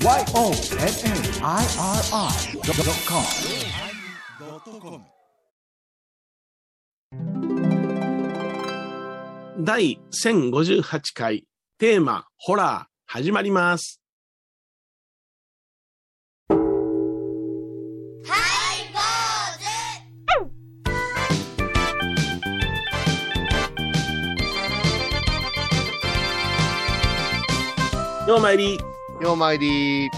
YONNIRI.com 第1058回テーマホラー始まります。ようまいりようまいり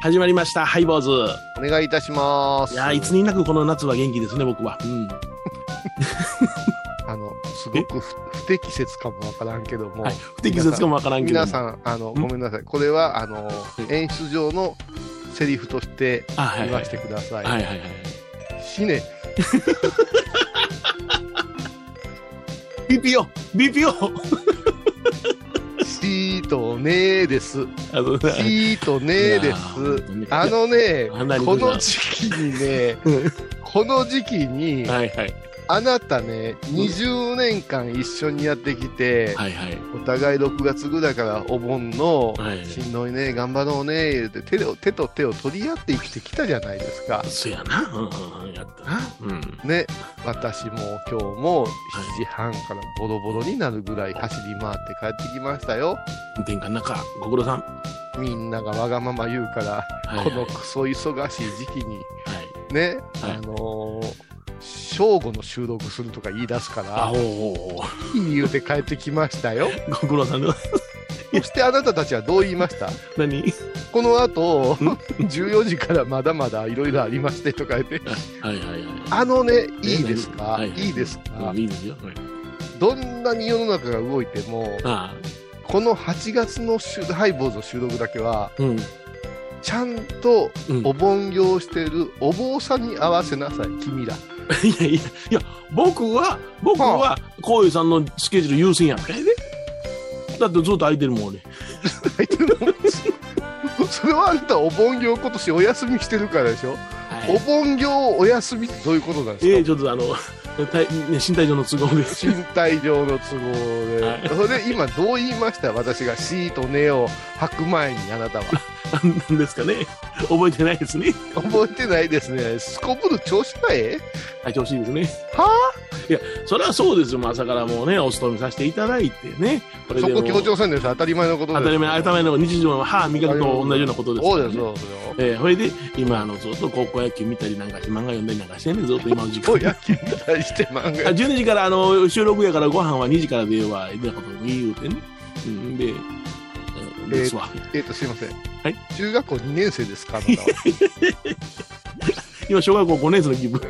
始まりましたハイボーズ。お願いいたします。いやーいつになくこの夏は元気ですね僕は。うん。あの、すごく不不適切かもわからんけども、はい。不適切かもわからんけど。皆さん、あの、ごめんなさい。これは、あの、演出上のセリフとして言わせてください。はいはいはい。死ね。BPO! BPO! シートねーです。あのシートねーです。あのね この時期にね、この時期に、はいはい。あなたね、20年間一緒にやってきて、はいはい。お互い6月ぐらいからお盆の、はいしんどいね、頑張ろうね、言うて手を手と手を取り合って生きてきたじゃないですか。そやな。うん。やったな。うん。ね、私も今日も7時半からボロボロになるぐらい走り回って帰ってきましたよ。天下の中、ご苦労さん。みんながわがまま言うから、はいはいこのクソ忙しい時期に、はい。ね、はいあのー正午の収録するとか言い出すかあ、ら、いい言うて帰ってきましたよ。う。ご苦労さんで。そしてあなたたちはどう言いました？何？この後、14時からまだまだいろいろありましてとか言って、はいはいはい。あのね、いいですか、はいい、いですか、うんいいですよ。はいどんなに世の中が動いても、あこの8月の週ハイボーズの収録だけは、あ。うん。ちゃんとうんお盆行してるお坊さんに合わせなさい、君ら。いやいや、いや、僕は、僕は、こういうさんのスケジュール優先や。んかいで？だってずっと空いてるもん、俺。それはあんたお盆行今年お休みしてるからでしょ、はい。お盆行お休みってどういうことなんですか、ええちょっとあの、体ね身体上の都合で。身体上の都合で、はい。それで今どう言いました？私がシーとネを吐く前にあなたはなんですかね。覚えてないですね。覚えてないですねすこぶる調子がええはい、調子いいですね。はあ？いや、それはそうですよ。朝からもうね、お勤めさせていただいてね。これでもこ強調せんです当たり前のことです当たり前、当たり前の日常の歯磨くと同じようなことですかそうですそうですよえー、それで、今、あの、ずっと高校野球見たりなんかして、漫画読んだりなんかしてね、ずっと今の時間。お野球に対して漫あ画12時から、あの、収録やからご飯は2時からでは、でなこと言うてね。うん、で、うんですわ。えっ、とすいませんはい中学校2年生ですかあなたは 今、小学校5年生の気分。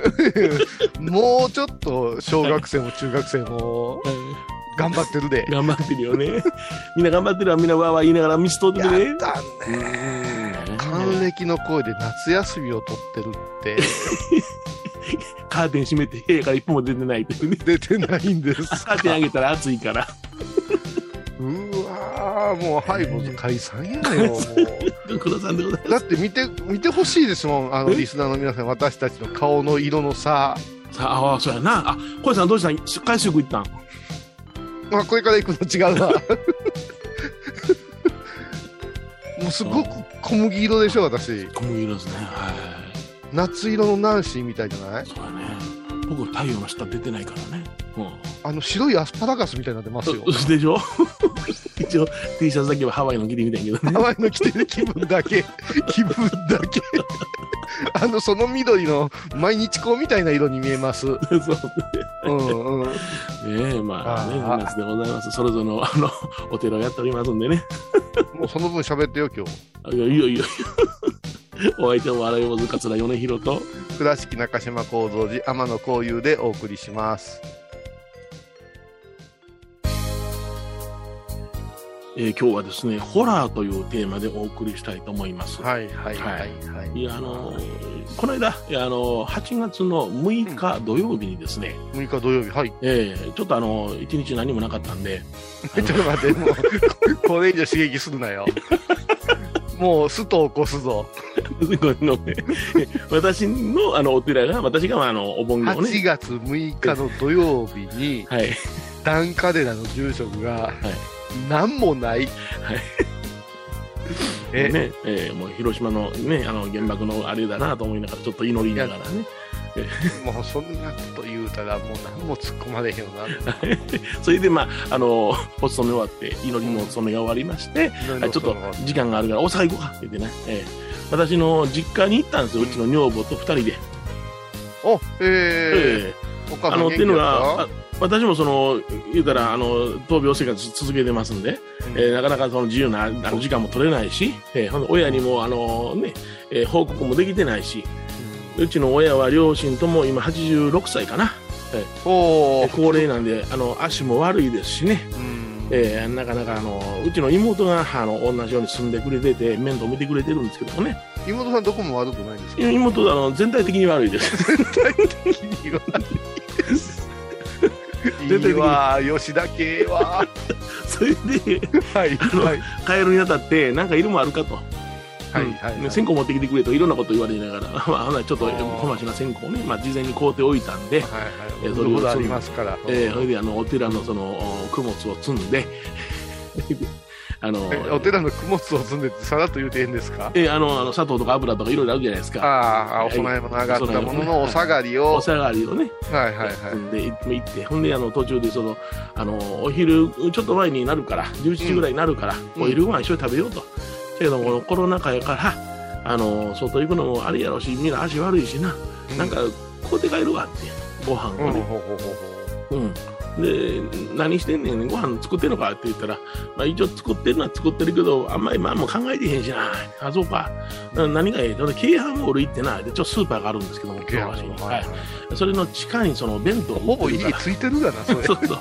もうちょっと小学生も中学生もうん頑張ってるで頑張ってるよね。みんな頑張ってるわ、みんなわーわー言いながら道通っててねやっ。たね還暦の声で夏休みを取ってるって カーテン閉めて、部屋から一歩も出てないってね。出てないんですカーテン上げたら暑いから。うわーもうハイボーズ解散やよもう。だって見て見てほしいですもんあのえリスナーの皆さん私たちの顔の色の差さあ、ああ、そうやな。あ、小井さんどうした？ん海水浴行ったん？まあこれから行くの違うわ もうすごく小麦色でしょ私小麦色ですね。はい。夏色のナンシーみたいじゃない？そうやね。僕、太陽の下出てないからね。うん。あの白いアスパラガスみたいになってますようでしょ？一応 T シャツだけはハワイの着てみたいけどね。ハワイの着てる気分だけ 気分だけ あのその緑の毎日光みたいな色に見えますそう。うんうんねえ、まあね、あでございます。それぞれの、あの、お寺をやっておりますんでね。もうその分喋ってよ今日あいやいやいや お相手は笑い坊主桂米広と、倉敷中島幸三寺天野幸雄でお送りします。えー今日はですね、ホラーというテーマでお送りしたいと思います。はいはいはいはい。い。や、あのーこの間、あのー8月の6日土曜日にですね、6日土曜日はい。えーちょっとあのー、1日何もなかったんで、ちょっと待ってもうこれ以上刺激するなよもうストを起こすぞごめんごめん私のあのお寺が、私があのお盆を8、月6日の土曜日にはい、ダンカデラの住職がはい、何もないはい。えね、えーもう広島のね、あの原爆のあれだなと思いながら、ちょっと祈りながらね。もうそんなこと言うたら、もう何も突っ込まれへんよな。それで、まあ、あの、お勤め終わって、祈りのお勤めが終わりまして、はいちょっと時間があるから大阪行こうかって言ってね、えー私の実家に行ったんですよ、うちの女房と二人で。お、ええ。ー、お母ーあの、っていうのさん元気だっ私もその、言うたら、あの、闘病生活続けてますんで、たえーなかなかその自由なあの時間も取れないし、えー親にも、あのね、えー報告もできてないし、うちの親は両親とも今86歳かな。おー。高齢なんで、あの、足も悪いですしね。うん。えーなかなかあのうちの妹があの同じように住んでくれてて面倒見てくれてるんですけどもね。妹さんどこも悪くないんですか？妹はあの全体的に悪いです。いいわ絶対的にいいわ吉田系は。それではいのはい。帰るにあたって何かいるもんあるかと、はいうん。はい線香持ってきてくれといろんなこと言われながら、まあ、ほなちょっとあー。小町な線香をね、まあ、事前に買うておいたんで、はいえはい。それほどありますから。えーそれであのお寺のそのお供物を積んであのえお寺の供物を積んでさらっと言うてええんですか？えーあのあの砂糖とか油とかいろいろあるじゃないですか。ああ、お供え物上がったもののお下がりを。お下がりをね。はいはいはい。で行って、ほんであの途中でそのあのお昼ちょっと前になるから、11時ぐらいになるから、うん。お昼ご飯一緒に食べようと。だけどもコロナ禍やから、あの外行くのもあれやろし、みんな足悪いしな、なんか買うて帰るわって、ご飯うん、をね。うんで何してんねん、ご飯作ってんのかって言ったら、まあ、一応作ってるのは作ってるけど、あんまりまあもう考えてへんしな、あ、そうか、何がええ、京阪モール行ってな、でちょっとスーパーがあるんですけども、う。京橋に、ははいい、それの地下にその弁当ほぼ家ついてるがな、それ。そうそう。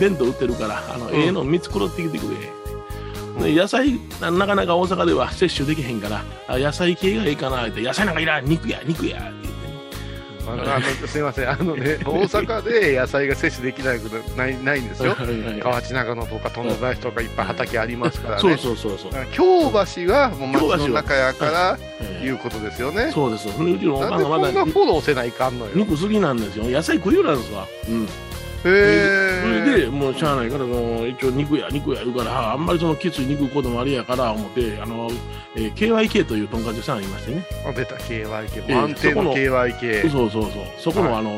弁当売ってるから、あの、うんええの見繕ってきてくれ。で野菜な、なかなか大阪では摂取できへんから、あ野菜系がいいかなって、野菜なんかいらん、肉や、肉や、って。あのすみません、あのね、大阪で野菜が摂取できないことないないんですよ。河内長野とか友達とかいっぱい畑ありますからね。そうそうそうそう。京橋がもう町の中やからええいうことですよね。そうです。ほんでうちのおなんでこんなフォローせないかんのよ。へ肉好きなんですよ。野菜食いようなんですわ。うん。そえ。れで、もうしゃあないから、もう一応肉や、肉や言うから、ああんまりそのきつい肉食うこともありやから、思って、あの、えー KYK というとんかつ屋さんありましてね。あ出た KYK ええ満点の KYK そうそうそう。そこの、はい。あの、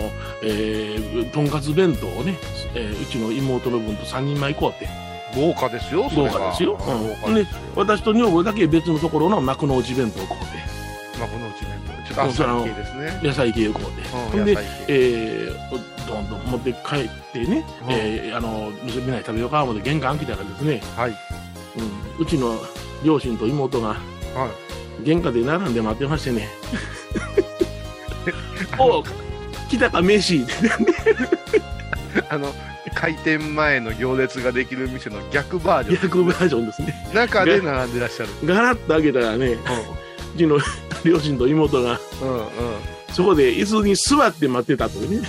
えーとんかつ弁当をね、えーうちの妹の分と3人前買うて、豪華ですよ豪華ですよ。豪うん。華で私と女房だけ別のところの幕の内弁当を買うまあこのうち弁当。ちょっとあっさり系ですね。て、野菜系を買うて、ほんで、うん野菜系。えー、どんどん持って帰ってね、うん。えーあの、みんなで食べようか思って玄関開けたらですね、はい。うん、うちの両親と妹がはい。玄関で並んで待ってましてね、おう来たか飯。っ てあの開店前の行列ができる店の逆バージョ逆バージョンですね。ン中で並んでらっしゃる。ガラッと開けたらね、うちの両親と妹がうんうんうん。そこで椅子に座って待ってたというね。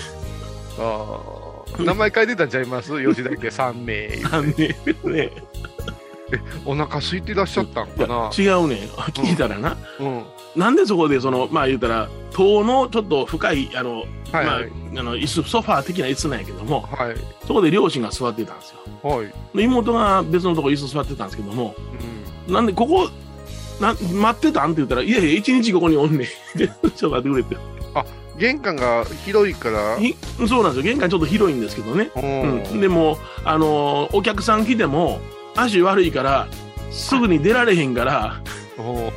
あー。名前書いてたんちゃいます？吉田家3名あのね。ねお腹空いてらっしゃったんかな？違うね。聞いたらな、うん。なんでそこでそのまあ言うたら塔のちょっと深いあの、まあはいはい。あの椅子ソファー的な椅子なんやけどもはい。そこで両親が座ってたんですよ。はい。で妹が別のとこ椅子座ってたんですけどもうん。なんでここな待ってたんって言ったらいやいや一日ここにおんねん。で ちょっと待ってくれって玄関が広いから。ひそうなんですよ。玄関ちょっと広いんですけどね。ううん。ん、でも、あのーお客さん来ても足悪いからすぐに出られへんからこ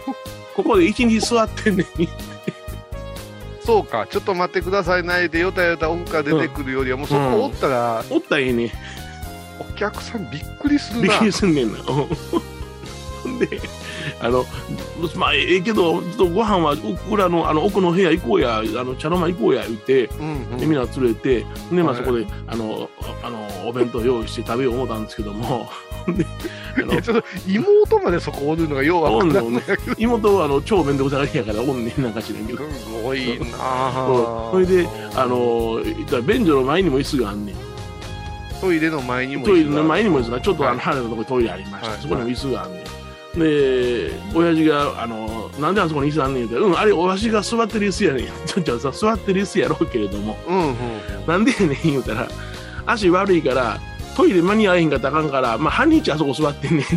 こで一日座ってんねん。そうか。ちょっと待ってくださいないでよたよた奥から出てくるよりはもうそこおったらおったらええねん。お客さんびっくりするな。びっくりすんねんな。であのまあええけどちょっとご飯は裏のあの奥の部屋行こうやあの茶の間行こうや言ってうんうん。でみんな連れてで、まあ、はい。そこであのあのお弁当用意して食べよう思ったんですけども。ちょっと妹までそこおるのがようわからんのやけど妹はあの超面倒くさがりやからおんねんなんか知らんけど。すごいなそうあそれで、あの言ったら便所の前にも椅子があんねん。トイレの前にもトイレの前にも椅子が、ちょっとあのはい。離れたところにトイレありまして、はい。そこにも椅子があんねん。で、親父が、あのなんであそこに椅子あんねんって言ったら、うん、あれ、おわしが座ってる椅子やねん。ちょっとさ、座ってる椅子やろうけれども、うんうんうんなんでやねん言うたら、足悪いから、トイレ間に合えへんかったらあかんから、まあ、半日あそこ座ってんねん。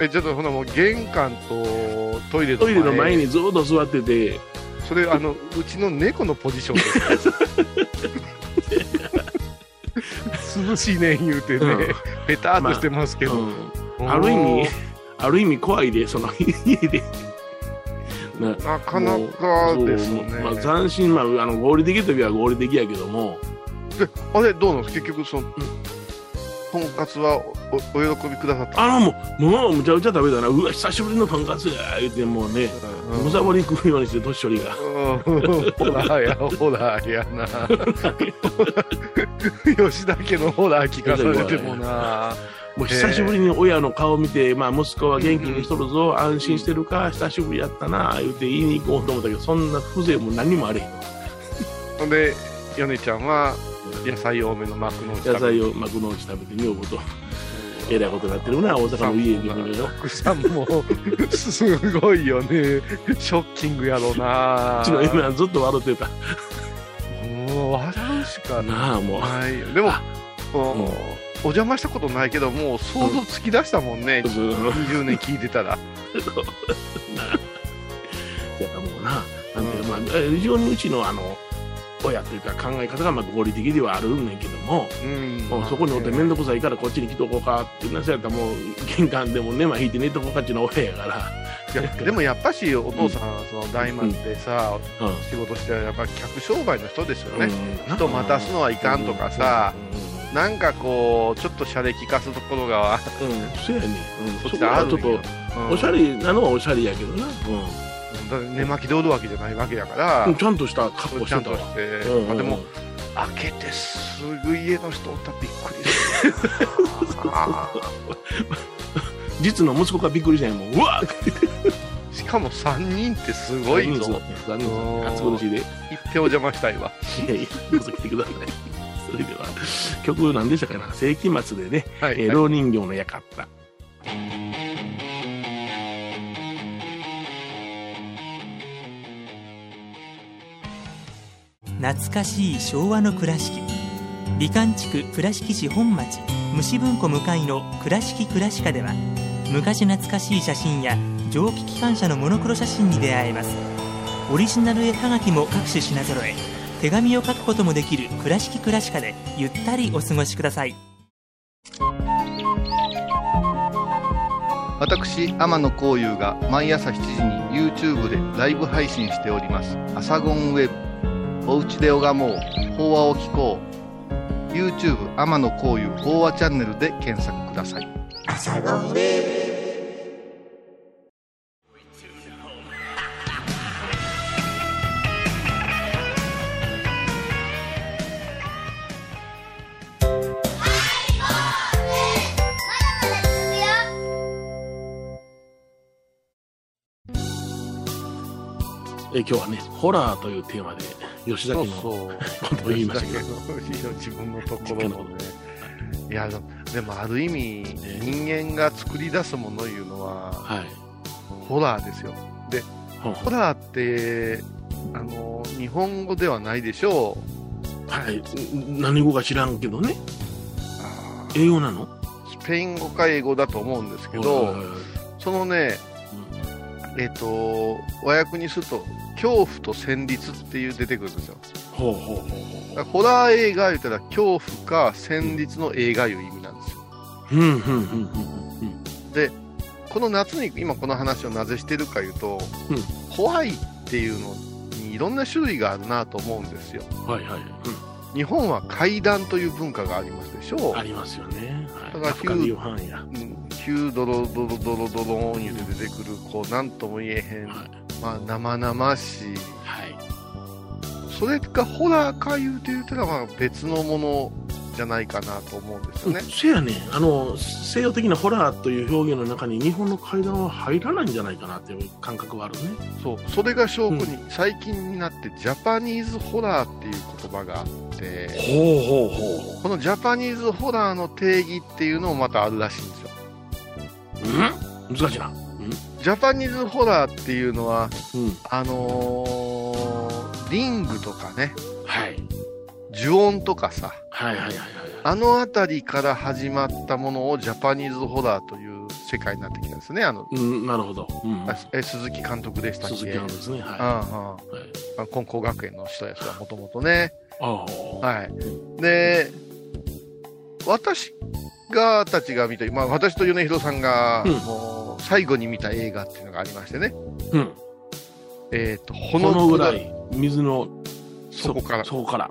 え、ちょっとほなもう玄関とトイレのトイレの前にずっと座ってて、それ、あの、うちの猫のポジションです。涼しいねん言うてね、うんペターっとしてますけど。うんある意味、ある意味怖いで、その家で。ななかなかですね。まあ、斬新、まあ、あの合理的といえば合理的やけども、であれ、どうなんです結局、その、とんかつはおお喜びくださったあのもう、もうむちゃくちゃ食べたな、うわ、久しぶりのとんかつや言って、もうね、うんむさぼり食うようにして、年寄りが。うんホラーや、ホラーやな。吉田家のホラー聞かされてもな。もう久しぶりに親の顔見て、まあ、息子は元気にしとるぞ、安心してるか、久しぶりやったな、言って言いに行こうと思ったけど、そんな風情も何もあれへん。ほんで、米ちゃんは野菜多めの幕の内野菜を幕の内食べてみようと。えらいことになってるな、大阪の家に行くのよ。奥さんも すごいよね。ショッキングやろうなう。ちの今ずっと笑ってた。もう笑うしかなあ、もう。ない。でも、こううんお邪魔したことないけど、もう想像つき出したもんね。そう20年聞いてたら。そう。やもうな、なんていうか、まあ、え非常にうちのあの、親というか考え方がまあ合理的ではあるんねんけども、うん。もうそこにおって面倒くさいからこっちに来とこうかってなそうやったらもう玄関でも根は引いて寝とこうかっていうのは親やから、でもやっぱしお父さん、その大満ってさ、うん。仕事してやっぱ客商売の人ですよね、うん。人待たすのはいかんとかさ、なんかこうちょっとシャレ聞かすところが、うん、うん、そうやね、うん、そっちそこはちょっとおしゃれなのはおしゃれやけどな、だって寝巻きでおるわけじゃないわけやから、うん、ちゃんとした格好ちゃんしてたわ。として、うんうん。あでも開けてすぐ家の人おったらびっくりする。あ 実の息子がびっくりしたんやもん。うわっ！ー しかも3人ってすごいぞ。残念暑苦しいで。い一票邪魔したいわ。やいやどうぞ来てくださいそれでは曲何でしたかな？世紀末でね、はい、えー老人形の館。懐かしい昭和の倉敷。美観地区倉敷市本町。虫文庫向かいの「倉敷倉歯科」では昔懐かしい写真や蒸気機関車のモノクロ写真に出会えます。オリジナル絵はがきも各種品揃え手紙を書くこともできる「倉敷倉歯科」でゆったりお過ごしください。私天野幸雄が毎朝7時に YouTube でライブ配信しております「アサゴンウェブ」「おうちで拝もう。法話を聞こう」YouTube 天野幸雄法話チャンネルで検索くださいえー今日はねホラーというテーマで吉崎のそうことを言いましたけど。自分のところのね。いやでもある意味人間が作り出すものいうのははい。ホラーですよ。ほんほんホラーってあの日本語ではないでしょう。はい。ん何語か知らんけどね。英語なの？スペイン語か英語だと思うんですけどそのねえっ、と和訳にすると恐怖と戦慄っていう出てくるんですよ。ほうほうほうほうホラー映画言ったら恐怖か戦慄の映画いう意味なんですよ。うんうんうんうんうんこの夏に今この話をなぜしてるかいうと、うん。怖いっていうのにいろんな種類があるなと思うんですよ。はいはい、日本は怪談という文化がありますでしょう。ん、ありますよね。はい。だからカフカリオハンや。うん急ドロドロドロドローン言うて出てくるこうなんとも言えへん、はい。まあ生々しいはい。それがホラーか言うて言うたらまあ別のものじゃないかなと思うんですよね、せやねんあの西洋的なホラーという表現の中に日本の怪談は入らないんじゃないかなっていう感覚はあるね。そうそれが証拠に、最近になってジャパニーズホラーっていう言葉があってほうほうほこのジャパニーズホラーの定義っていうのもまたあるらしいんですよう。うん？難しいな。ジャパニーズホラーっていうのはうん。うん。あのーリングとかねはい。呪音とかさはいはいはいはい。あの辺りから始まったものをジャパニーズホラーという世界になってきたんですね。あの、うん、なるほど。うん。あえ鈴木監督でしたっけ？鈴木さんですね。うんうんはい。あ金光学園の人やつはもともとね。ああ。はい。で、私がたちが見た、まあ私と米広さんが、うんもう最後に見た映画っていうのがありましてね。うん。えっ、と、このぐらい、水のそこからそこから。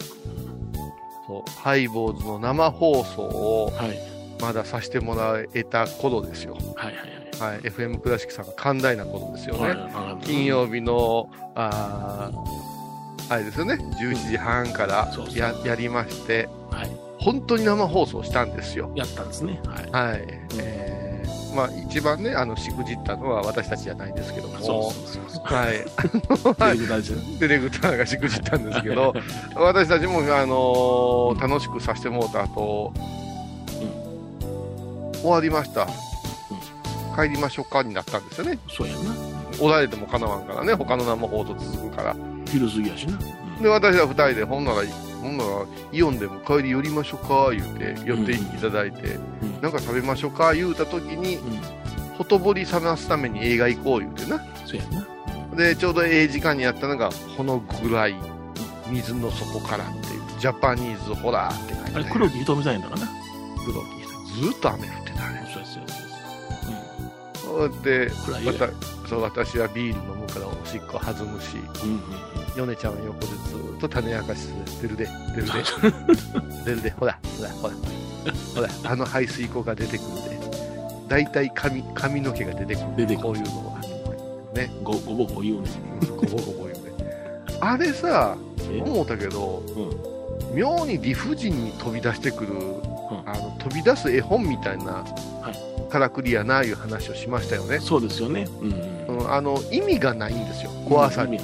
そうハイボーズの生放送をはい。まださせてもらえた頃ですよ。はいはいはい。FM 倉敷さんが寛大な頃ですよね。はい。はい金。曜日の、あーあれですよね、11時半からそうそうややりまして、はい。本当に生放送したんですよ。やったんですね。はい。はい。えーまあ、一番ね、あの、しくじったのは私たちじゃないんですけども、そうそうそうそう。はい。ディレクターがしくじったんですけど、私たちも、あのー楽しくさせてもらった後、終わりました。帰りましょうかになったんですよね。そうやな。おられてもかなわんからね、他の生放送続くから。昼過ぎやしな。で、私は二人で、ほんなら、ほんなら、イオンでも帰り寄りましょうか、言うて、寄っていただいて、うんなんか食べましょうか、言うた時に、うん。ほとぼり冷ますために映画行こう言うてな。そうやな。で、ちょうどええ時間にやったのが、このぐらい、水の底からっていう、ジャパニーズホラーって書いてあれ、黒木瞳さんやかな？黒木ずーっと雨降ってたね。そうやそうやそうやって、そうや。暗いよまた、そう、私はビール飲むからおしっこ弾むし、うんうんヨネちゃんは横でずーっと種明かししてるで、出るで、出るで、ほら、ほら、ほら、ほら、あの排水溝が出てくるで、大体髪髪の毛が出てくる出てくるこういうのは。ね、ごごぼこ言うね。ごぼごぼ言うね。あれさ、え？思ったけど、うん。妙に理不尽に飛び出してくる、あの飛び出す絵本みたいな、からくりやないう話をしましたよね。そうですよね。うんうん。うん、あの意味がないんですよ、怖さに。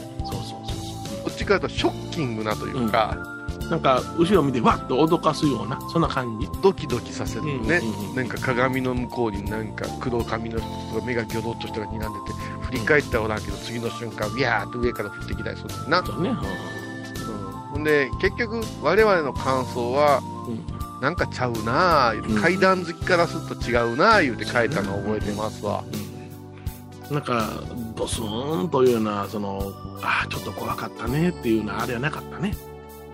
ちかというとショッキングなというか、そう。なんか、後ろ見て、わっと脅かすような、そんな感じ。ドキドキさせるね、うんうんうんなんか鏡の向こうになんか黒髪の人とか目がギョドッとしたが睨んでて振り返ったらおらんけど次の瞬間ビャーっと上から降ってきたりするな、そうね。うん、ほんで結局我々の感想はうん。なんかちゃうなあ、うん階段好きからすると違うなあ言うて書いたのを覚えてますわ、うん。なんか、ドスーンというような、その、ああ、ちょっと怖かったねっていうような、あれはなかったね。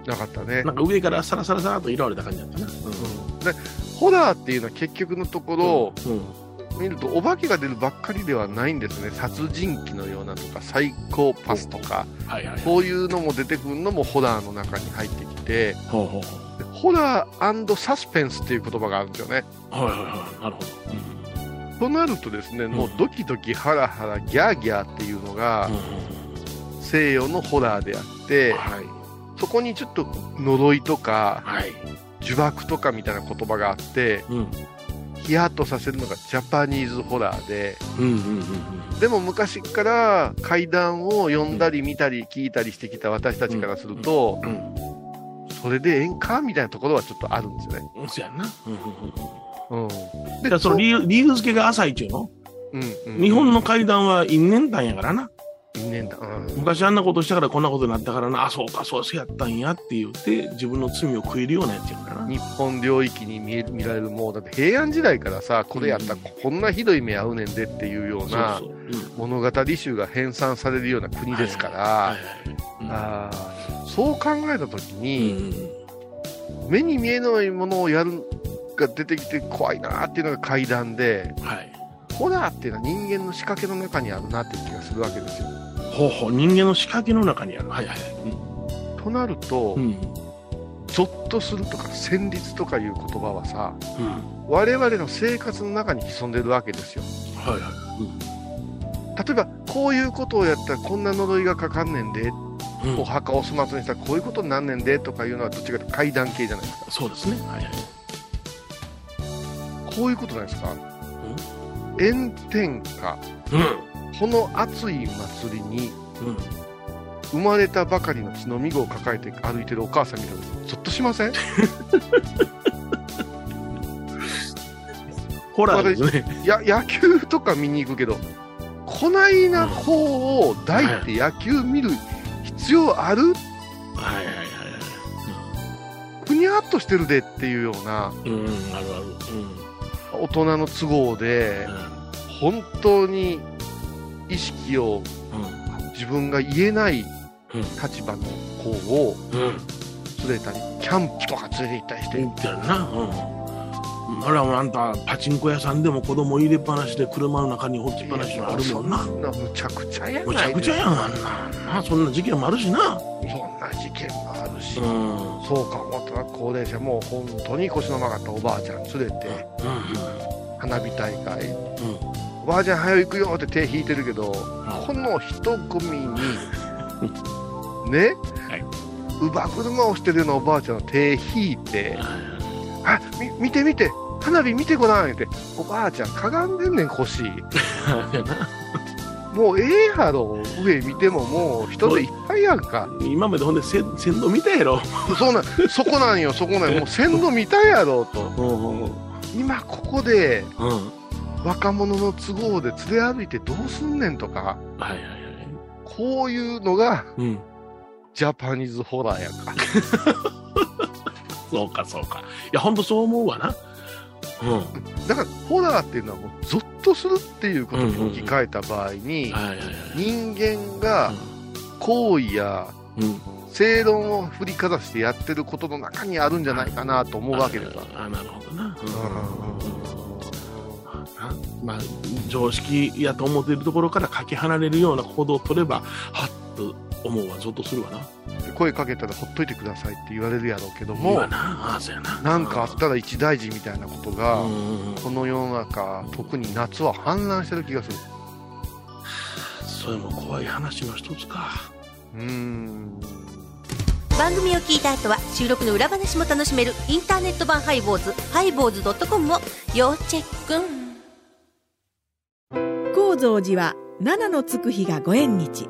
なかったねなんか上からサラサラサラと色われた感じだったな。うんでホラーっていうのは結局のところ、うん。見るとお化けが出るばっかりではないんですね殺人鬼のようなとかサイコパスとかはいはい。こういうのも出てくるのもホラーの中に入ってきてほうほうホラーサスペンスっていう言葉があるんですよねう。はいはいはい。なるほど。となるとですねもうドキドキハラハラギャーギャーっていうのがうん。西洋のホラーであってはい。そこにちょっと呪いとかはい。呪縛とかみたいな言葉があってうん。ヒヤッとさせるのがジャパニーズホラーでうんうんうんでも昔から怪談を読んだり見たり聞いたりしてきた私たちからすると、うん。うん。それでええんかみたいなところはちょっとあるんですよね。うん。そうやんな。うんうんうん。うん。だからその理由、理由付けが浅いっちゅうのうんうん日本の階段は因縁なんやからな。因縁だ。うん。昔あんなことしたからこんなことになったからな、あ、そうか、そうやったんやって言って、自分の罪を食えるようなやつやからな。日本領域に見え見られるもうだって平安時代からさこれやったらこんなひどい目合うねんでっていうような。物語集が編纂されるような国ですから、そう考えた時うんに、目に見えないものをやるが出てきて怖いなっていうのが怪談でうん。はい。ホラーっていうのは人間の仕掛けの中にあるなっていう気がするわけですよ。ほうほう、人間の仕掛けの中にある。はいはい。となると、うん。うん。ゾッとするとか戦慄とかいう言葉はさうん。我々の生活の中に潜んでるわけですよ。はいはい。例えばこういうことをやったらこんな呪いがかかんねんで、うん。うんお墓を粗末にしたらこういうことになんねんでとかいうのはどっちかというと怪談系じゃないですか。そうですね。はいはい。こういうことないですか？炎天下うん。この暑い祭りにうん。生まれたばかりの血のみ子を抱えて歩いてるお母さん見たらゾッとしません？ホラーですね。や野球とか見に行くけどこないな方を抱いて野球見る必要ある？はいはいはいふにゃっとしてるでっていうようなはい。うん、あるある。大人の都合でうん。本当に意識をうん自分が言えないうん立場の子をうん。連れたり、キャンプとか連れて行ったりして、あらあんたパチンコ屋さんでも子供入れっぱなしで車の中に放置っぱなしのあるもんな。むちゃくちゃやないむちゃくちゃやんあんななそんな事件もあるしな。そんな事件もあるし、うんうんそうか思ったら高齢者も本当に腰の曲がったおばあちゃん連れて花火大会。うんおばあちゃん早く行くよって手引いてるけど、この一組にね、はい。乳母車をしてるようなおばあちゃんの手引いて「あみ見て見て花火見てごらん」って。おばあちゃんかがんでんねん腰。もうええやろ上見てももう人でいっぱいやんか。今までほんでせ線路見たやろ。そうなん そこなんよそこなんよ。もう線路見たやろと。今ここでうん。若者の都合で連れ歩いてどうすんねんとか。はいはいはい。こういうのがうん。ジャパニーズホラーやんか そうかそうか。いやほんとそう思うわな。うん。だからホラーっていうのはもうゾッとするっていうことに置き換えた場合に、人間が行為やうん。正論を振りかざしてやってることの中にあるんじゃないかなと思うわけですわ。ああなるほどな、うん。あまあ常識やと思っているところからかけ離れるような行動を取ればはっと思うわゾッとするわな。声かけたらほっといてくださいって言われるやろうけどもわ、な。ああそうやな。なんかあったら一大事みたいなことが、この世の中、特に夏は氾濫してる気がする。それも怖い話の一つか。うーん。番組を聞いた後は収録の裏話も楽しめるインターネット版ハイボーズハイボーズドットコムを要チェック。高蔵寺は七のつく日がご縁日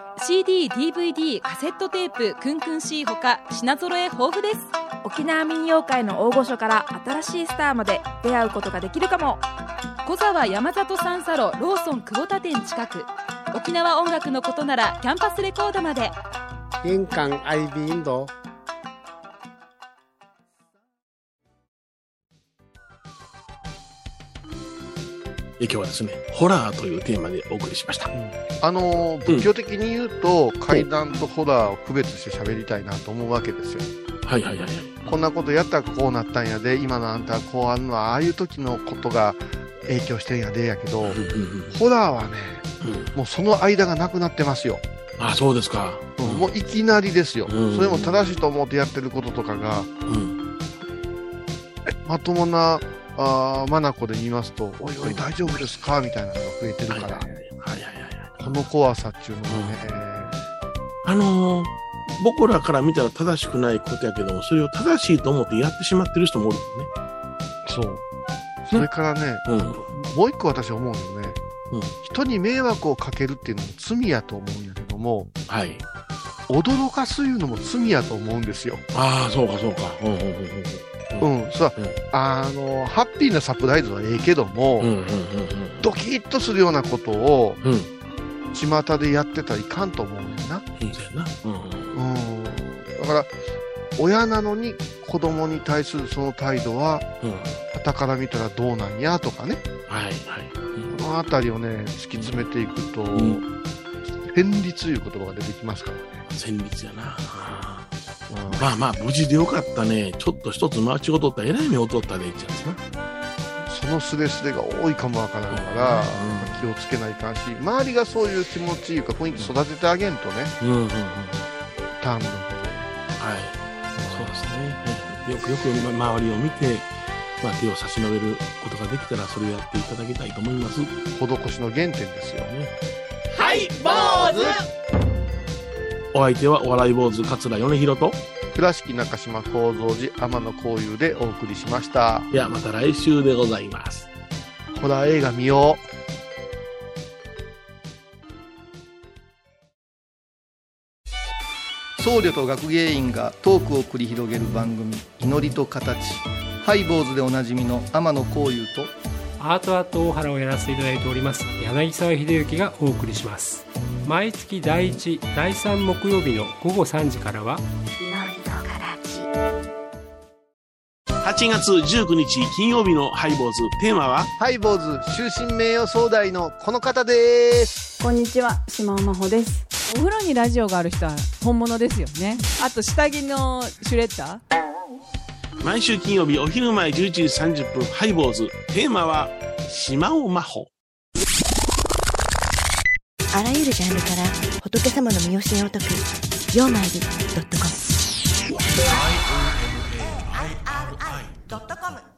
CD、DVD、カセットテープ、クンクン C ほか品揃え豊富です。沖縄民謡界の大御所から新しいスターまで出会うことができるかも。小沢山里三佐路ローソン久保田店近く。沖縄音楽のことならキャンパスレコードまで。印港 IB 印度え今日はですねホラーというテーマでお送りしました。あのー、仏教的に言うと、怪談とホラーを区別して喋りたいなと思うわけですよ。はいはいはいはい。こんなことやったらこうなったんやで、今のあんたはこうあるのは、ああいう時のことが影響してんやでやけど、うんうんうんホラーはね、うん。もうその間がなくなってますよ。あそうですか。もういきなりですよ。うん。それも正しいと思ってやってることとかが、うん。まともな、あーマナコで言いますと、おいおい大丈夫ですか？みたいなのが増えてるからこの怖さっていうのはね、あのー僕らから見たら正しくないことやけども、それを正しいと思ってやってしまってる人もおるよそう。それからね、ね。うん。もう一個私思うよね、うん人に迷惑をかけるっていうのも罪やと思うんやけども、はい。驚かすいうのも罪やと思うんですよ。ああ、そうかそうか。うんうんうんうん、さ、うんあの、ハッピーなサプライズはええけども、うん。うんうんうんドキッとするようなことを、うん。うん。巷でやってたらいかんと思うねんな。うん。そうやな。うん。うん。だから、親なのに子供に対するその態度は、うん。傍から見たらどうなんやとかね、はいはい。このあたりをね、突き詰めていくと、ん戦慄いう言葉が出てきますからね。戦慄やな。まあまあ、無事でよかったね。ちょっと一つ間違うとったら、えらい目を取ったで、いっちゃうんですな。そのスレスレが多いかもわからんから、気をつけないかんし、周りがそういう気持ちいうか雰囲気育ててあげんとね、うんうんうん。はい。ターンのそうですね。えよくよくま周りを見て、まあ、手を差し伸べることができたら、それをやっていただきたいと思います。ね。方、施しの原点ですよ。はい坊お相手はお笑い坊主桂米宏と、倉敷中島幸三寺天野幸雄でお送りしました。いや、また来週でございます。ホラー映画見よう。僧侶と学芸員がトークを繰り広げる番組「祈りと形」ハイ坊主でおなじみの天野幸雄とアートアート大原をやらせていただいております柳沢秀幸がお送りします毎月第1第3木曜日の午後3時からは8月19日金曜日のハイボーズ。テーマは？ハイボーズ終身名誉総代のこの方です。こんにちは島尾真帆です。お風呂にラジオがある人は本物ですよね。あと下着のシュレッダー。毎週金曜日お昼前11時30分ハイボーズ。テーマは島尾真帆あらゆるジャンルから仏様の身教えを解く「曜マイルドットコム」「IRI.com